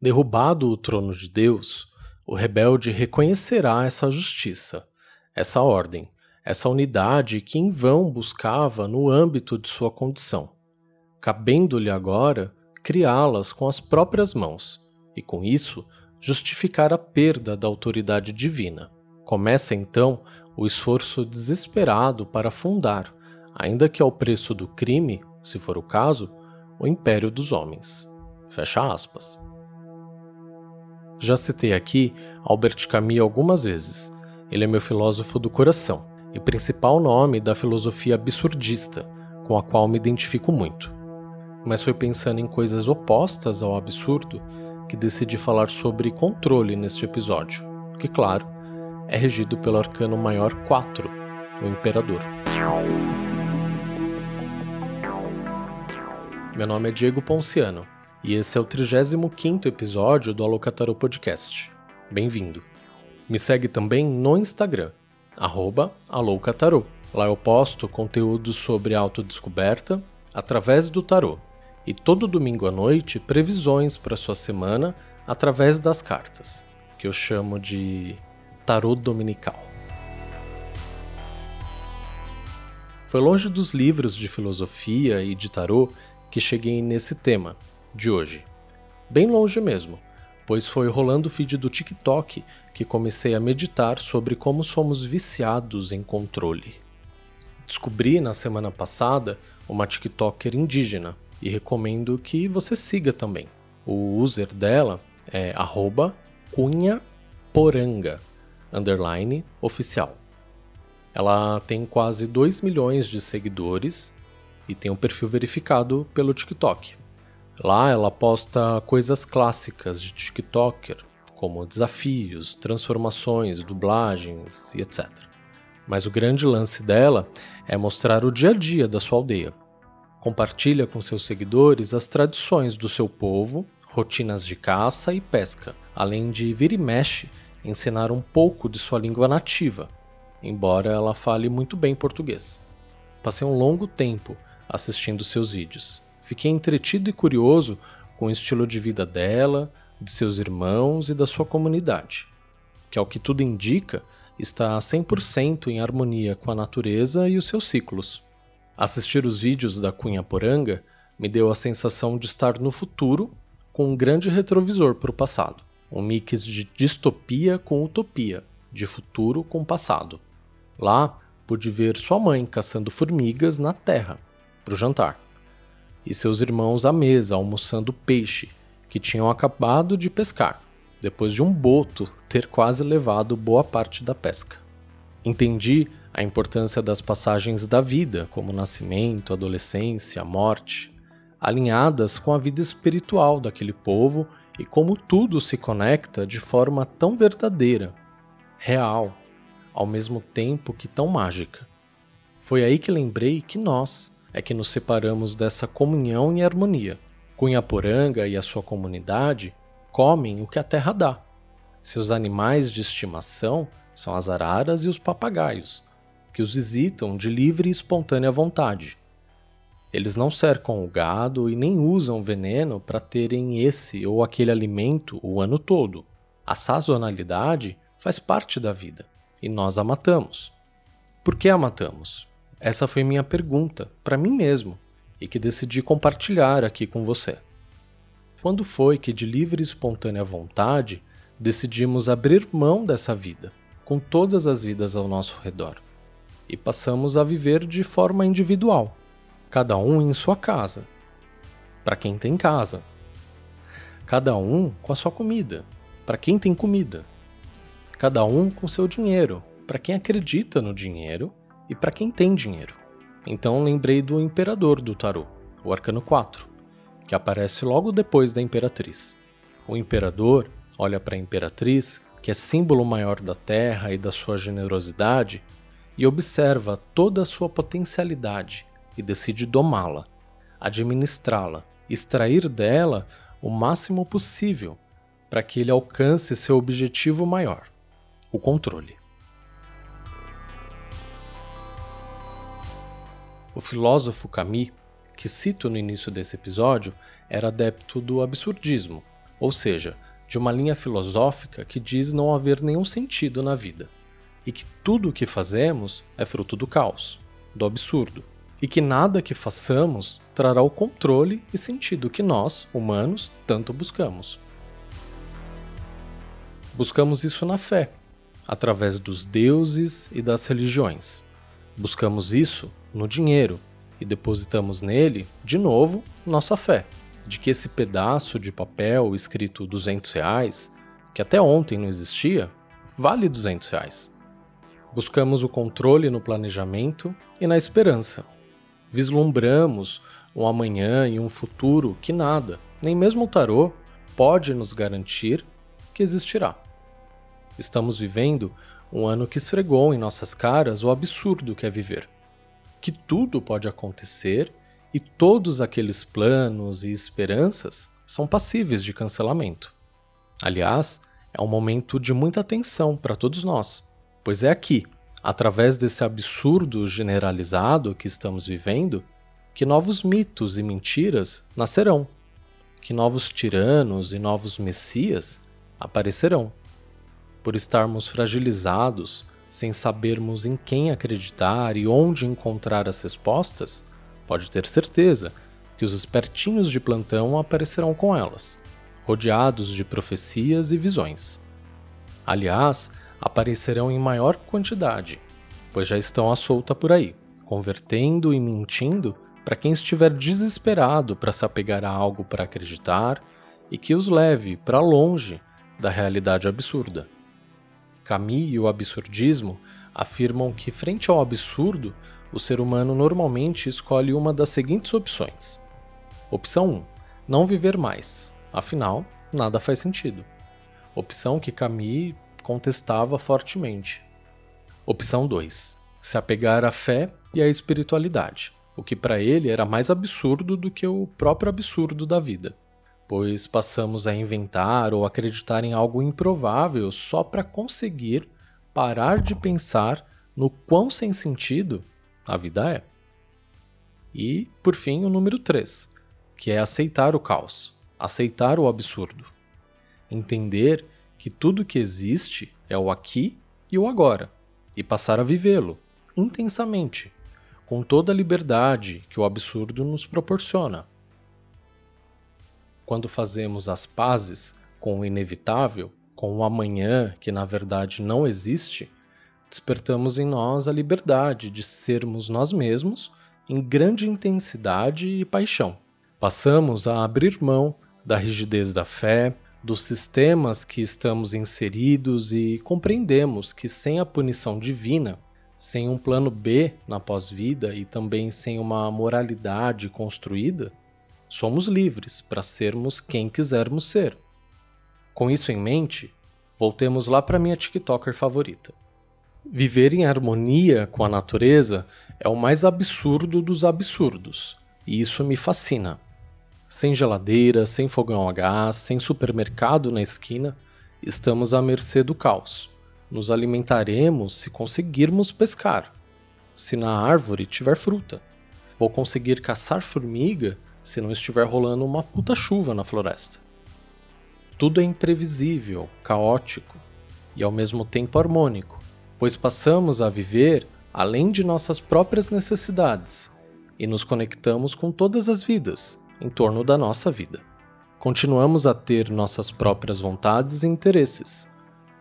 Derrubado o trono de Deus, o rebelde reconhecerá essa justiça, essa ordem, essa unidade que em vão buscava no âmbito de sua condição, cabendo-lhe agora criá-las com as próprias mãos e, com isso, justificar a perda da autoridade divina. Começa então o esforço desesperado para fundar, ainda que ao preço do crime, se for o caso, o império dos homens. Fecha aspas. Já citei aqui Albert Camus algumas vezes. Ele é meu filósofo do coração e principal nome da filosofia absurdista, com a qual me identifico muito. Mas foi pensando em coisas opostas ao absurdo que decidi falar sobre controle neste episódio, que, claro, é regido pelo arcano maior 4, o Imperador. Meu nome é Diego Ponciano e esse é o 35 episódio do Alocataro Podcast. Bem-vindo! Me segue também no Instagram, arroba Aloucatarô. Lá eu posto conteúdo sobre autodescoberta através do tarô. E todo domingo à noite, previsões para sua semana através das cartas, que eu chamo de tarô dominical. Foi longe dos livros de filosofia e de tarô que cheguei nesse tema de hoje. Bem longe mesmo pois foi rolando o feed do TikTok que comecei a meditar sobre como somos viciados em controle. Descobri na semana passada uma TikToker indígena e recomendo que você siga também. O user dela é cunhaporanga, underline oficial. Ela tem quase 2 milhões de seguidores e tem um perfil verificado pelo TikTok. Lá ela posta coisas clássicas de TikToker, como desafios, transformações, dublagens e etc. Mas o grande lance dela é mostrar o dia a dia da sua aldeia. Compartilha com seus seguidores as tradições do seu povo, rotinas de caça e pesca, além de vir e mexe ensinar um pouco de sua língua nativa, embora ela fale muito bem português. Passei um longo tempo assistindo seus vídeos Fiquei entretido e curioso com o estilo de vida dela, de seus irmãos e da sua comunidade, que, ao que tudo indica, está 100% em harmonia com a natureza e os seus ciclos. Assistir os vídeos da Cunha Poranga me deu a sensação de estar no futuro com um grande retrovisor para o passado, um mix de distopia com utopia, de futuro com passado. Lá, pude ver sua mãe caçando formigas na terra para o jantar e seus irmãos à mesa almoçando peixe que tinham acabado de pescar, depois de um boto ter quase levado boa parte da pesca. Entendi a importância das passagens da vida, como nascimento, adolescência, morte, alinhadas com a vida espiritual daquele povo e como tudo se conecta de forma tão verdadeira, real, ao mesmo tempo que tão mágica. Foi aí que lembrei que nós, é que nos separamos dessa comunhão e harmonia. Cunhaporanga e a sua comunidade comem o que a terra dá. Seus animais de estimação são as araras e os papagaios, que os visitam de livre e espontânea vontade. Eles não cercam o gado e nem usam veneno para terem esse ou aquele alimento o ano todo. A sazonalidade faz parte da vida e nós a matamos. Por que a matamos? Essa foi minha pergunta para mim mesmo e que decidi compartilhar aqui com você. Quando foi que, de livre e espontânea vontade, decidimos abrir mão dessa vida, com todas as vidas ao nosso redor, e passamos a viver de forma individual, cada um em sua casa, para quem tem casa, cada um com a sua comida, para quem tem comida, cada um com seu dinheiro, para quem acredita no dinheiro e para quem tem dinheiro. Então lembrei do Imperador do Tarô, o Arcano 4, que aparece logo depois da Imperatriz. O Imperador olha para a Imperatriz, que é símbolo maior da Terra e da sua generosidade, e observa toda a sua potencialidade e decide domá-la, administrá-la, extrair dela o máximo possível para que ele alcance seu objetivo maior, o controle. O filósofo Camus, que cito no início desse episódio, era adepto do absurdismo, ou seja, de uma linha filosófica que diz não haver nenhum sentido na vida, e que tudo o que fazemos é fruto do caos, do absurdo, e que nada que façamos trará o controle e sentido que nós, humanos, tanto buscamos. Buscamos isso na fé, através dos deuses e das religiões. Buscamos isso no dinheiro e depositamos nele, de novo, nossa fé de que esse pedaço de papel escrito 200 reais, que até ontem não existia, vale 200 reais. Buscamos o controle no planejamento e na esperança. Vislumbramos um amanhã e um futuro que nada, nem mesmo o tarô, pode nos garantir que existirá. Estamos vivendo um ano que esfregou em nossas caras o absurdo que é viver. Que tudo pode acontecer e todos aqueles planos e esperanças são passíveis de cancelamento. Aliás, é um momento de muita tensão para todos nós, pois é aqui, através desse absurdo generalizado que estamos vivendo, que novos mitos e mentiras nascerão, que novos tiranos e novos messias aparecerão. Por estarmos fragilizados, sem sabermos em quem acreditar e onde encontrar as respostas, Pode ter certeza que os espertinhos de plantão aparecerão com elas, rodeados de profecias e visões. Aliás, aparecerão em maior quantidade, pois já estão à solta por aí, convertendo e mentindo para quem estiver desesperado para se apegar a algo para acreditar e que os leve para longe da realidade absurda. Camus e o absurdismo afirmam que, frente ao absurdo, o ser humano normalmente escolhe uma das seguintes opções. Opção 1: não viver mais, afinal, nada faz sentido. Opção que Camus contestava fortemente. Opção 2: se apegar à fé e à espiritualidade, o que para ele era mais absurdo do que o próprio absurdo da vida, pois passamos a inventar ou acreditar em algo improvável só para conseguir parar de pensar no quão sem sentido a vida é. E, por fim, o número 3, que é aceitar o caos, aceitar o absurdo. Entender que tudo que existe é o aqui e o agora, e passar a vivê-lo intensamente, com toda a liberdade que o absurdo nos proporciona. Quando fazemos as pazes com o inevitável, com o amanhã que na verdade não existe, despertamos em nós a liberdade de sermos nós mesmos em grande intensidade e paixão. Passamos a abrir mão da rigidez da fé, dos sistemas que estamos inseridos e compreendemos que sem a punição divina, sem um plano B na pós-vida e também sem uma moralidade construída, somos livres para sermos quem quisermos ser. Com isso em mente, voltemos lá para minha TikToker favorita. Viver em harmonia com a natureza é o mais absurdo dos absurdos, e isso me fascina. Sem geladeira, sem fogão a gás, sem supermercado na esquina, estamos à mercê do caos. Nos alimentaremos se conseguirmos pescar, se na árvore tiver fruta. Vou conseguir caçar formiga se não estiver rolando uma puta chuva na floresta. Tudo é imprevisível, caótico e ao mesmo tempo harmônico pois passamos a viver além de nossas próprias necessidades e nos conectamos com todas as vidas em torno da nossa vida. Continuamos a ter nossas próprias vontades e interesses.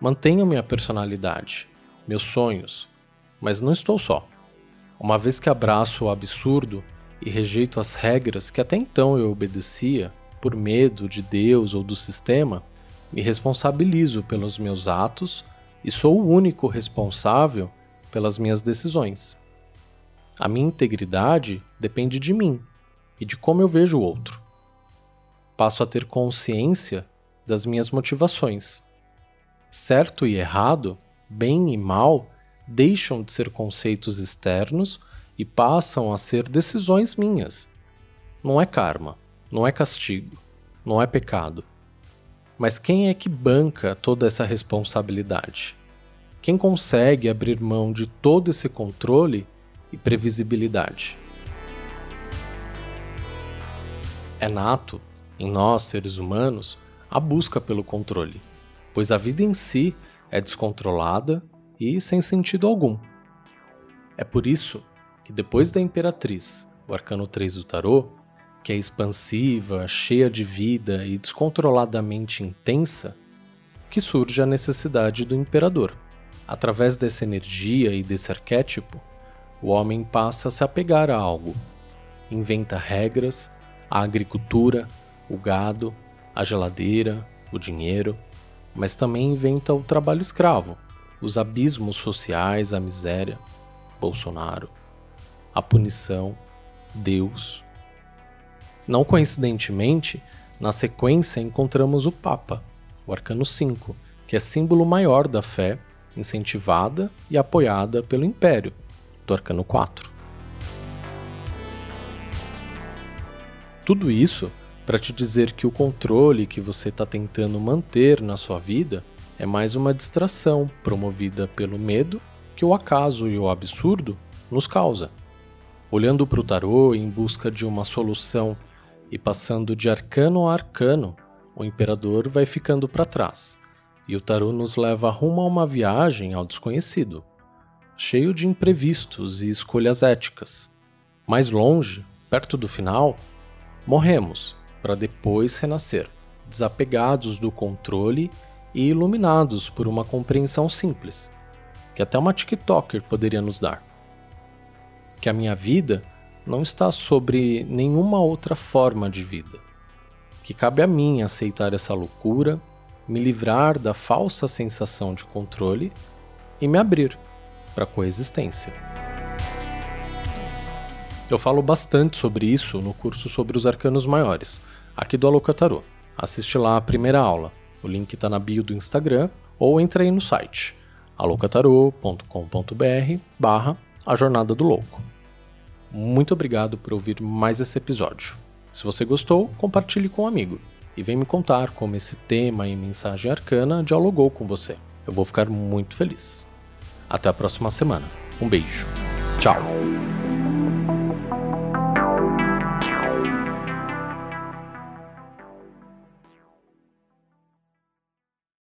Mantenho minha personalidade, meus sonhos, mas não estou só. Uma vez que abraço o absurdo e rejeito as regras que até então eu obedecia, por medo de Deus ou do sistema, me responsabilizo pelos meus atos e sou o único responsável pelas minhas decisões. A minha integridade depende de mim e de como eu vejo o outro. Passo a ter consciência das minhas motivações. Certo e errado, bem e mal, deixam de ser conceitos externos e passam a ser decisões minhas. Não é karma, não é castigo, não é pecado mas quem é que banca toda essa responsabilidade? Quem consegue abrir mão de todo esse controle e previsibilidade? É nato em nós, seres humanos, a busca pelo controle, pois a vida em si é descontrolada e sem sentido algum. É por isso que depois da Imperatriz, o arcano 3 do tarô, que é expansiva, cheia de vida e descontroladamente intensa, que surge a necessidade do imperador. Através dessa energia e desse arquétipo, o homem passa a se apegar a algo, inventa regras, a agricultura, o gado, a geladeira, o dinheiro, mas também inventa o trabalho escravo, os abismos sociais, a miséria, Bolsonaro, a punição, Deus. Não coincidentemente, na sequência encontramos o Papa, o Arcano 5, que é símbolo maior da fé, incentivada e apoiada pelo Império, do Arcano 4. Tudo isso para te dizer que o controle que você está tentando manter na sua vida é mais uma distração promovida pelo medo que o acaso e o absurdo nos causa. Olhando para o tarô em busca de uma solução e passando de arcano a arcano, o imperador vai ficando para trás, e o tarô nos leva rumo a uma viagem ao desconhecido, cheio de imprevistos e escolhas éticas. Mais longe, perto do final, morremos para depois renascer, desapegados do controle e iluminados por uma compreensão simples, que até uma TikToker poderia nos dar. Que a minha vida não está sobre nenhuma outra forma de vida. Que cabe a mim aceitar essa loucura, me livrar da falsa sensação de controle e me abrir para a coexistência. Eu falo bastante sobre isso no curso sobre os arcanos maiores, aqui do Alocatarô. Assiste lá a primeira aula. O link está na bio do Instagram ou entra aí no site alocatarô.com.br barra a jornada do louco. Muito obrigado por ouvir mais esse episódio. Se você gostou, compartilhe com um amigo e vem me contar como esse tema e mensagem arcana dialogou com você. Eu vou ficar muito feliz. Até a próxima semana. Um beijo. Tchau.